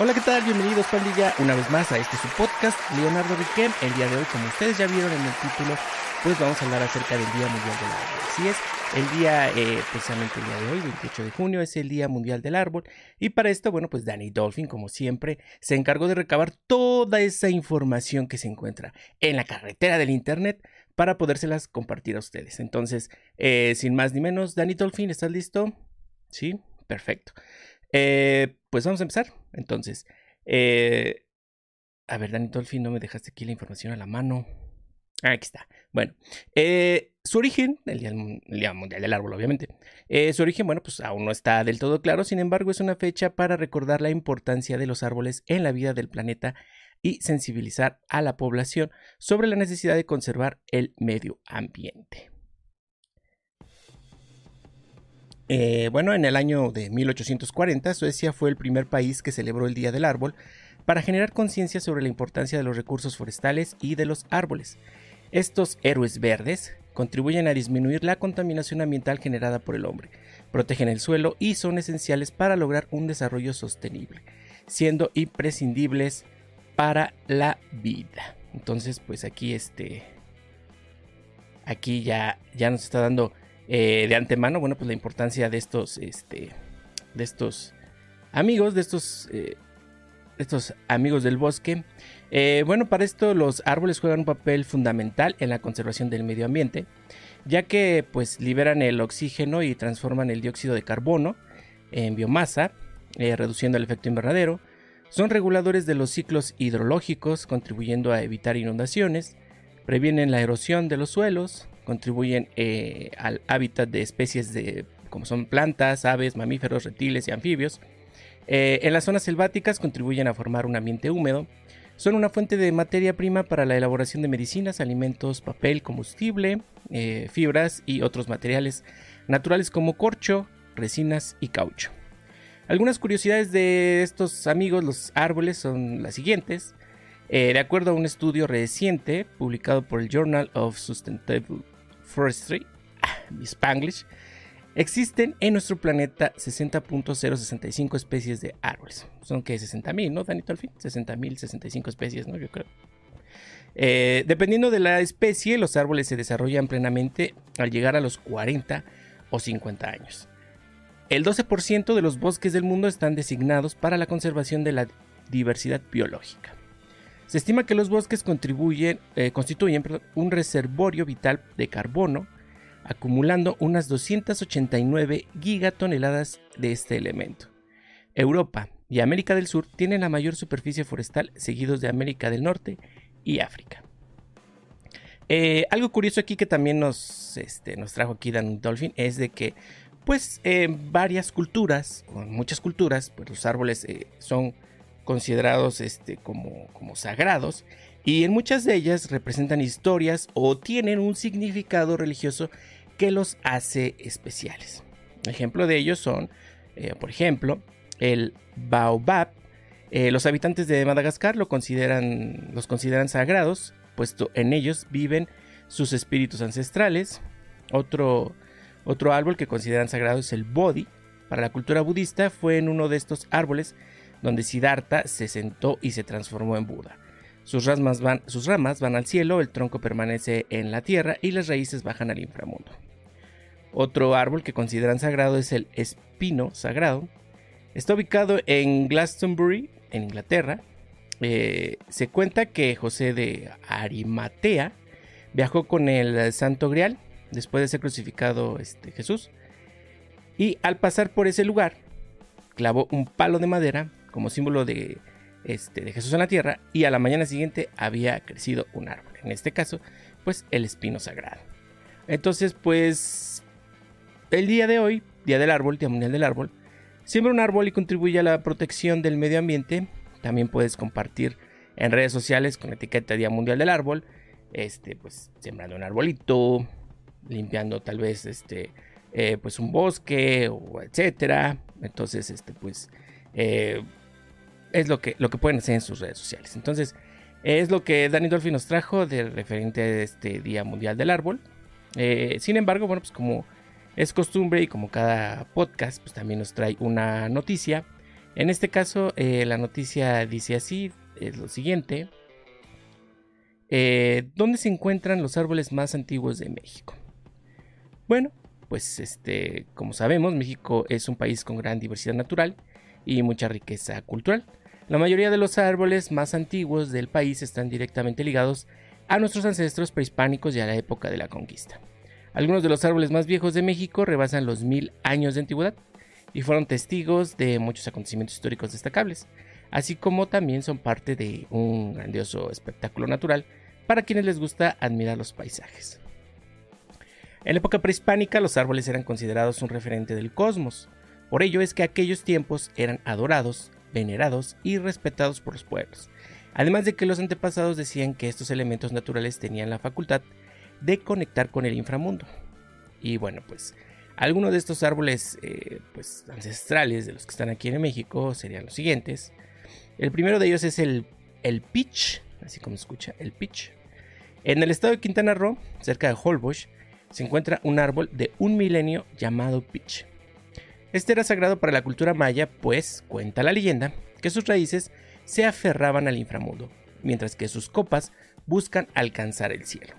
Hola, ¿qué tal? Bienvenidos, pandilla, una vez más a este su podcast, Leonardo Riquem. El día de hoy, como ustedes ya vieron en el título, pues vamos a hablar acerca del Día Mundial del Árbol. Así es, el día, eh, precisamente el día de hoy, 28 de junio, es el Día Mundial del Árbol. Y para esto, bueno, pues Danny Dolphin, como siempre, se encargó de recabar toda esa información que se encuentra en la carretera del Internet para podérselas compartir a ustedes. Entonces, eh, sin más ni menos, Danny Dolphin, ¿estás listo? Sí, perfecto. Eh, pues vamos a empezar. Entonces, eh, a ver, Dani Dolphin, no me dejaste aquí la información a la mano. Aquí está. Bueno, eh, su origen, el día, Mundial del Árbol, obviamente. Eh, su origen, bueno, pues aún no está del todo claro. Sin embargo, es una fecha para recordar la importancia de los árboles en la vida del planeta y sensibilizar a la población sobre la necesidad de conservar el medio ambiente. Eh, bueno, en el año de 1840, Suecia fue el primer país que celebró el Día del Árbol para generar conciencia sobre la importancia de los recursos forestales y de los árboles. Estos héroes verdes contribuyen a disminuir la contaminación ambiental generada por el hombre, protegen el suelo y son esenciales para lograr un desarrollo sostenible, siendo imprescindibles para la vida. Entonces, pues aquí este aquí ya ya nos está dando eh, de antemano, bueno, pues la importancia de estos, este, de estos amigos, de estos, eh, estos amigos del bosque. Eh, bueno, para esto los árboles juegan un papel fundamental en la conservación del medio ambiente, ya que pues liberan el oxígeno y transforman el dióxido de carbono en biomasa, reduciendo el efecto invernadero. Son reguladores de los ciclos hidrológicos, contribuyendo a evitar inundaciones, previenen la erosión de los suelos, contribuyen eh, al hábitat de especies de, como son plantas, aves, mamíferos, reptiles y anfibios. Eh, en las zonas selváticas contribuyen a formar un ambiente húmedo. Son una fuente de materia prima para la elaboración de medicinas, alimentos, papel, combustible, eh, fibras y otros materiales naturales como corcho, resinas y caucho. Algunas curiosidades de estos amigos, los árboles, son las siguientes. de acuerdo a un estudio reciente publicado por el Journal of Sustainable Forestry, Spanglish, existen en nuestro planeta 60.065 especies de árboles. Son que 60.000, ¿no, Danito, al fin? 60.000, 65 especies, ¿no? Yo creo. Eh, dependiendo de la especie, los árboles se desarrollan plenamente al llegar a los 40 o 50 años. El 12% de los bosques del mundo están designados para la conservación de la diversidad biológica. Se estima que los bosques eh, constituyen un reservorio vital de carbono, acumulando unas 289 gigatoneladas de este elemento. Europa y América del Sur tienen la mayor superficie forestal, seguidos de América del Norte y África. Eh, algo curioso aquí que también nos, este, trajo aquí Dan Dolphin es de que, pues, varias culturas, o muchas culturas, pues los árboles eh, son considerados este, como, como sagrados y en muchas de ellas representan historias o tienen un significado religioso que los hace especiales. Ejemplo de ellos son, eh, por ejemplo, el baobab. Eh, los habitantes de Madagascar lo consideran, los consideran sagrados, puesto en ellos viven sus espíritus ancestrales. Otro, otro árbol que consideran sagrado es el bodhi. Para la cultura budista fue en uno de estos árboles donde Siddhartha se sentó y se transformó en Buda. Sus ramas, van, sus ramas van al cielo, el tronco permanece en la tierra y las raíces bajan al inframundo. Otro árbol que consideran sagrado es el espino sagrado. Está ubicado en Glastonbury, en Inglaterra. Eh, se cuenta que José de Arimatea viajó con el Santo Grial después de ser crucificado este, Jesús. Y al pasar por ese lugar, clavó un palo de madera como símbolo de, este, de Jesús en la tierra y a la mañana siguiente había crecido un árbol. En este caso, pues el espino sagrado. Entonces, pues el día de hoy, Día del Árbol, Día Mundial del Árbol, siembra un árbol y contribuye a la protección del medio ambiente. También puedes compartir en redes sociales con etiqueta Día Mundial del Árbol, este, pues sembrando un arbolito, limpiando tal vez este, eh, pues un bosque etcétera. Entonces, este, pues eh, es lo que, lo que pueden hacer en sus redes sociales. Entonces, es lo que Danny Dolphin nos trajo de referente a este Día Mundial del Árbol. Eh, sin embargo, bueno, pues como es costumbre y como cada podcast, pues también nos trae una noticia. En este caso, eh, la noticia dice así, es lo siguiente. Eh, ¿Dónde se encuentran los árboles más antiguos de México? Bueno, pues este, como sabemos, México es un país con gran diversidad natural y mucha riqueza cultural. La mayoría de los árboles más antiguos del país están directamente ligados a nuestros ancestros prehispánicos y a la época de la conquista. Algunos de los árboles más viejos de México rebasan los mil años de antigüedad y fueron testigos de muchos acontecimientos históricos destacables, así como también son parte de un grandioso espectáculo natural para quienes les gusta admirar los paisajes. En la época prehispánica los árboles eran considerados un referente del cosmos, por ello es que aquellos tiempos eran adorados, venerados y respetados por los pueblos, además de que los antepasados decían que estos elementos naturales tenían la facultad de conectar con el inframundo. Y bueno, pues algunos de estos árboles eh, pues, ancestrales de los que están aquí en México serían los siguientes. El primero de ellos es el, el pitch, así como se escucha, el pitch. En el estado de Quintana Roo, cerca de Holbox, se encuentra un árbol de un milenio llamado pitch. Este era sagrado para la cultura maya, pues cuenta la leyenda que sus raíces se aferraban al inframundo, mientras que sus copas buscan alcanzar el cielo.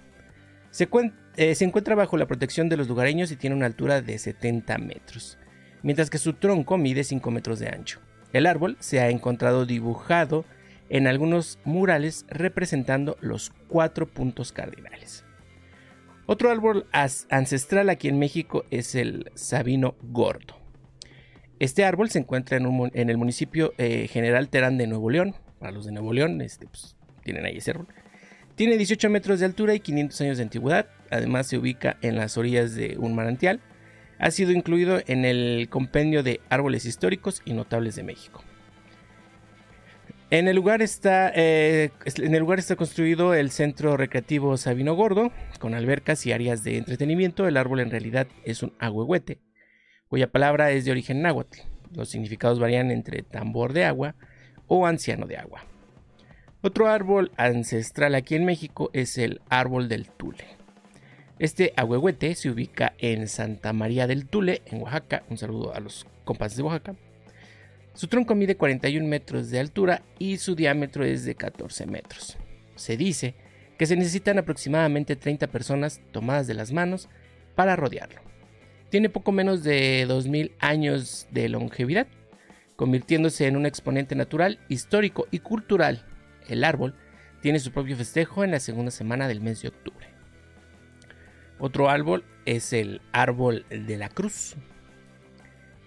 Eh, se, encuentra bajo la protección de los lugareños y tiene una altura de 70 metros, mientras que su tronco mide 5 metros de ancho. El árbol se ha encontrado dibujado en algunos murales representando los cuatro puntos cardinales. Otro árbol ancestral aquí en México es el sabino gordo. Este árbol se encuentra en, el municipio eh, General Terán de Nuevo León. Para los de Nuevo León, este, pues, tienen ahí ese árbol. Tiene 18 metros de altura y 500 años de antigüedad. Además se ubica en las orillas de un manantial. Ha sido incluido en el compendio de árboles históricos y notables de México. En el, lugar está, eh, en el lugar está construido el centro recreativo Sabino Gordo, con albercas y áreas de entretenimiento. El árbol en realidad es un ahuehuete, cuya palabra es de origen náhuatl. Los significados varían entre tambor de agua o anciano de agua. Otro árbol ancestral aquí en México es el árbol del Tule. Este ahuehuete se ubica en Santa María del Tule, en Oaxaca. Un saludo a los compas de Oaxaca. Su tronco mide 41 metros de altura y su diámetro es de 14 metros. Se dice que se necesitan aproximadamente 30 personas tomadas de las manos para rodearlo. Tiene poco menos de 2.000 años de longevidad, convirtiéndose en un exponente natural, histórico y cultural. El árbol tiene su propio festejo en la segunda semana del mes de octubre. Otro árbol es el árbol de la cruz.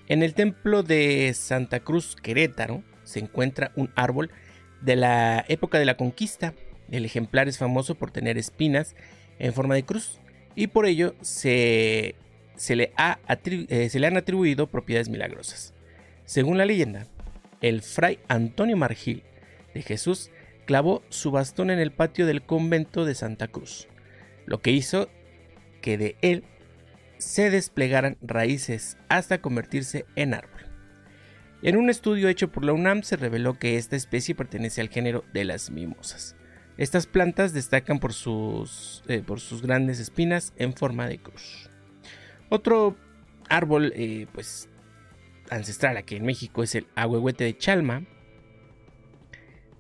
En el templo de Santa Cruz Querétaro se encuentra un árbol de la época de la conquista. El ejemplar es famoso por tener espinas en forma de cruz y por ello se se le, eh, se le han atribuido propiedades milagrosas. Según la leyenda, el fray Antonio Margil de Jesús clavó su bastón en el patio del convento de Santa Cruz, lo que hizo que de él se desplegaran raíces hasta convertirse en árbol. En un estudio hecho por la UNAM se reveló que esta especie pertenece al género de las mimosas. Estas plantas destacan por sus, eh, por sus grandes espinas en forma de cruz. Otro árbol, eh, pues, ancestral aquí en México es el ahuehuete de Chalma.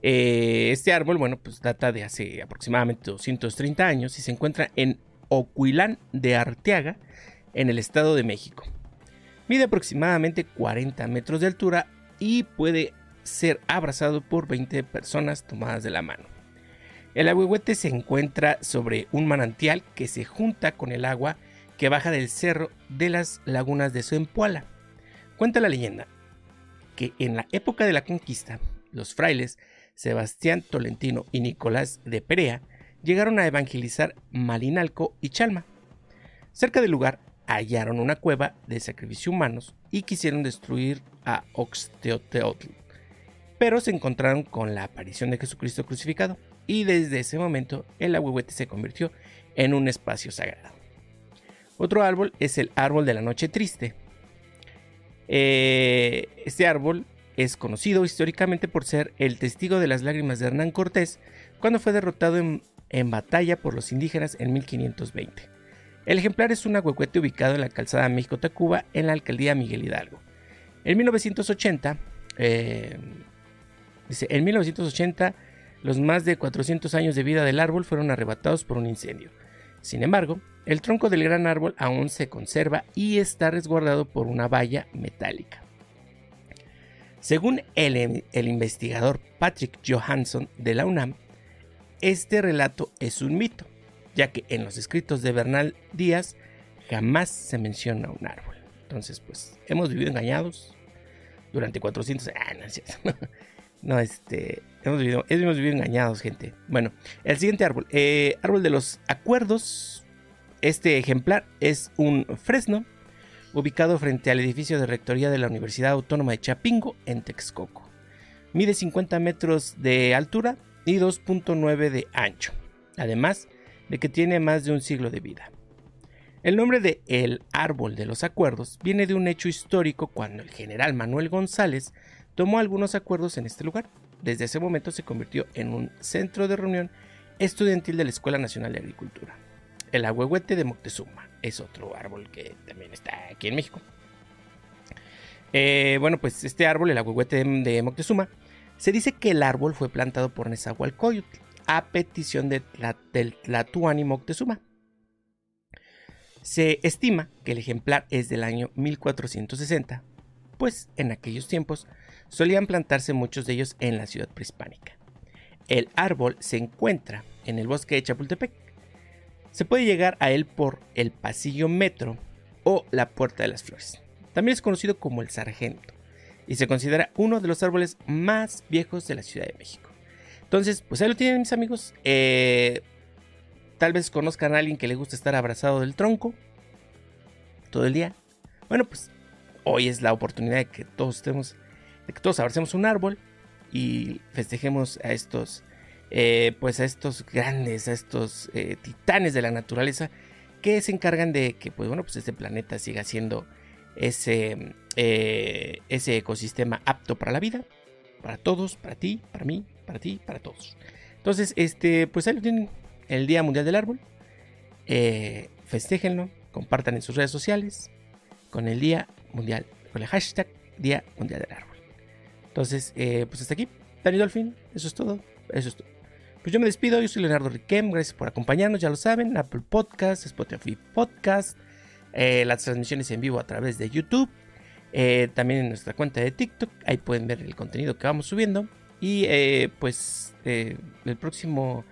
Eh, este árbol, bueno, pues data de hace aproximadamente 230 años y se encuentra en Ocuilán de Arteaga, en el Estado de México. Mide aproximadamente 40 metros de altura y puede ser abrazado por 20 personas tomadas de la mano. El ahuehuete se encuentra sobre un manantial que se junta con el agua que baja del cerro de las lagunas de Zempoala. Cuenta la leyenda que en la época de la conquista, los frailes Sebastián Tolentino y Nicolás de Perea llegaron a evangelizar Malinalco y Chalma. Cerca del lugar hallaron una cueva de sacrificio humanos y quisieron destruir a Oxteoteotl, pero se encontraron con la aparición de Jesucristo crucificado y desde ese momento el ahuehuete se convirtió en un espacio sagrado. Otro árbol es el árbol de la noche triste. Eh, este árbol es conocido históricamente por ser el testigo de las lágrimas de Hernán Cortés cuando fue derrotado en, batalla por los indígenas en 1520. El ejemplar es un ahuecuete ubicado en la calzada México-Tacuba en la alcaldía Miguel Hidalgo. En 1980, Eh, dice, en 1980 los más de 400 años de vida del árbol fueron arrebatados por un incendio. Sin embargo, el tronco del gran árbol aún se conserva y está resguardado por una valla metálica. Según el, investigador Patrick Johansson de la UNAM, este relato es un mito, ya que en los escritos de Bernal Díaz jamás se menciona un árbol. Entonces, pues, hemos vivido engañados durante 400 años. Ah, no, este, hemos vivido, hemos vivido engañados, gente. Bueno, el siguiente árbol, eh, árbol de los acuerdos. Este ejemplar es un fresno ubicado frente al edificio de rectoría de la Universidad Autónoma de Chapingo en Texcoco. Mide 50 metros de altura y 2.9 de ancho, además de que tiene más de un siglo de vida. El nombre de El Árbol de los Acuerdos viene de un hecho histórico cuando el general Manuel González tomó algunos acuerdos en este lugar. Desde ese momento se convirtió en un centro de reunión estudiantil de la Escuela Nacional de Agricultura. El ahuehuete de Moctezuma es otro árbol que también está aquí en México. Eh, bueno, pues este árbol, el ahuehuete de, Moctezuma, se dice que el árbol fue plantado por Nezahualcóyotl a petición de del Tlatuani Moctezuma se estima que el ejemplar es del año 1460, pues en aquellos tiempos solían plantarse muchos de ellos en la ciudad prehispánica. El árbol se encuentra en el bosque de Chapultepec. Se puede llegar a él por el pasillo metro o la puerta de las flores. También es conocido como el sargento y se considera uno de los árboles más viejos de la Ciudad de México. Entonces, pues ahí lo tienen mis amigos. Eh, Tal vez conozcan a alguien que le gusta estar abrazado del tronco todo el día. Bueno, pues hoy es la oportunidad de que todos estemos, de que todos abracemos un árbol y festejemos a estos, eh, pues a estos grandes, a estos eh, titanes de la naturaleza que se encargan de que, pues bueno, pues este planeta siga siendo ese, eh, ese ecosistema apto para la vida, para todos, para ti, para mí, para ti, para todos. Entonces, este, pues ahí lo tienen el Día Mundial del Árbol. Festéjenlo, compartan en sus redes sociales con el Día Mundial, con el hashtag Día Mundial del Árbol. Entonces, pues hasta aquí, Dani Dolphin, eso es todo. Eso es todo. Pues yo me despido, yo soy Leonardo Riquem, gracias por acompañarnos, ya lo saben, Apple Podcast, Spotify Podcast, eh, las transmisiones en vivo a través de YouTube, también en nuestra cuenta de TikTok, ahí pueden ver el contenido que vamos subiendo. Y pues el próximo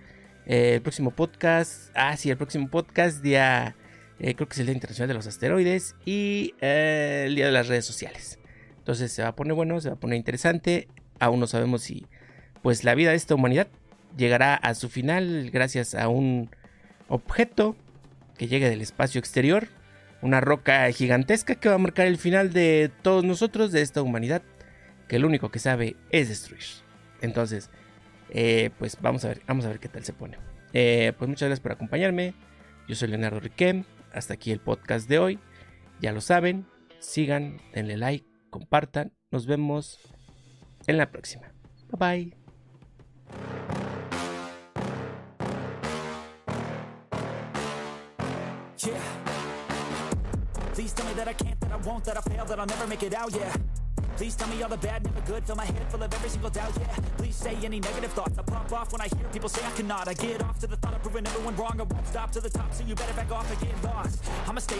eh, el próximo podcast, ah, sí, el próximo podcast, día, eh, creo que es el Día Internacional de los Asteroides y eh, el Día de las Redes Sociales. Entonces se va a poner bueno, se va a poner interesante. Aún no sabemos si, pues, la vida de esta humanidad llegará a su final gracias a un objeto que llegue del espacio exterior, una roca gigantesca que va a marcar el final de todos nosotros, de esta humanidad, que lo único que sabe es destruir. Entonces, eh, pues vamos a ver, vamos a ver qué tal se pone. Eh, pues muchas gracias por acompañarme. Yo soy Leonardo Riquem. Hasta aquí el podcast de hoy. Ya lo saben. Sigan, denle like, compartan. Nos vemos en la próxima. Bye bye. Please tell me all the bad, never good. Fill my head full of every single doubt, yeah. Please say any negative thoughts. I pop off when I hear people say I cannot. I get off to the thought of proving everyone wrong. I won't stop to the top, so you better back off and get lost. I'ma stay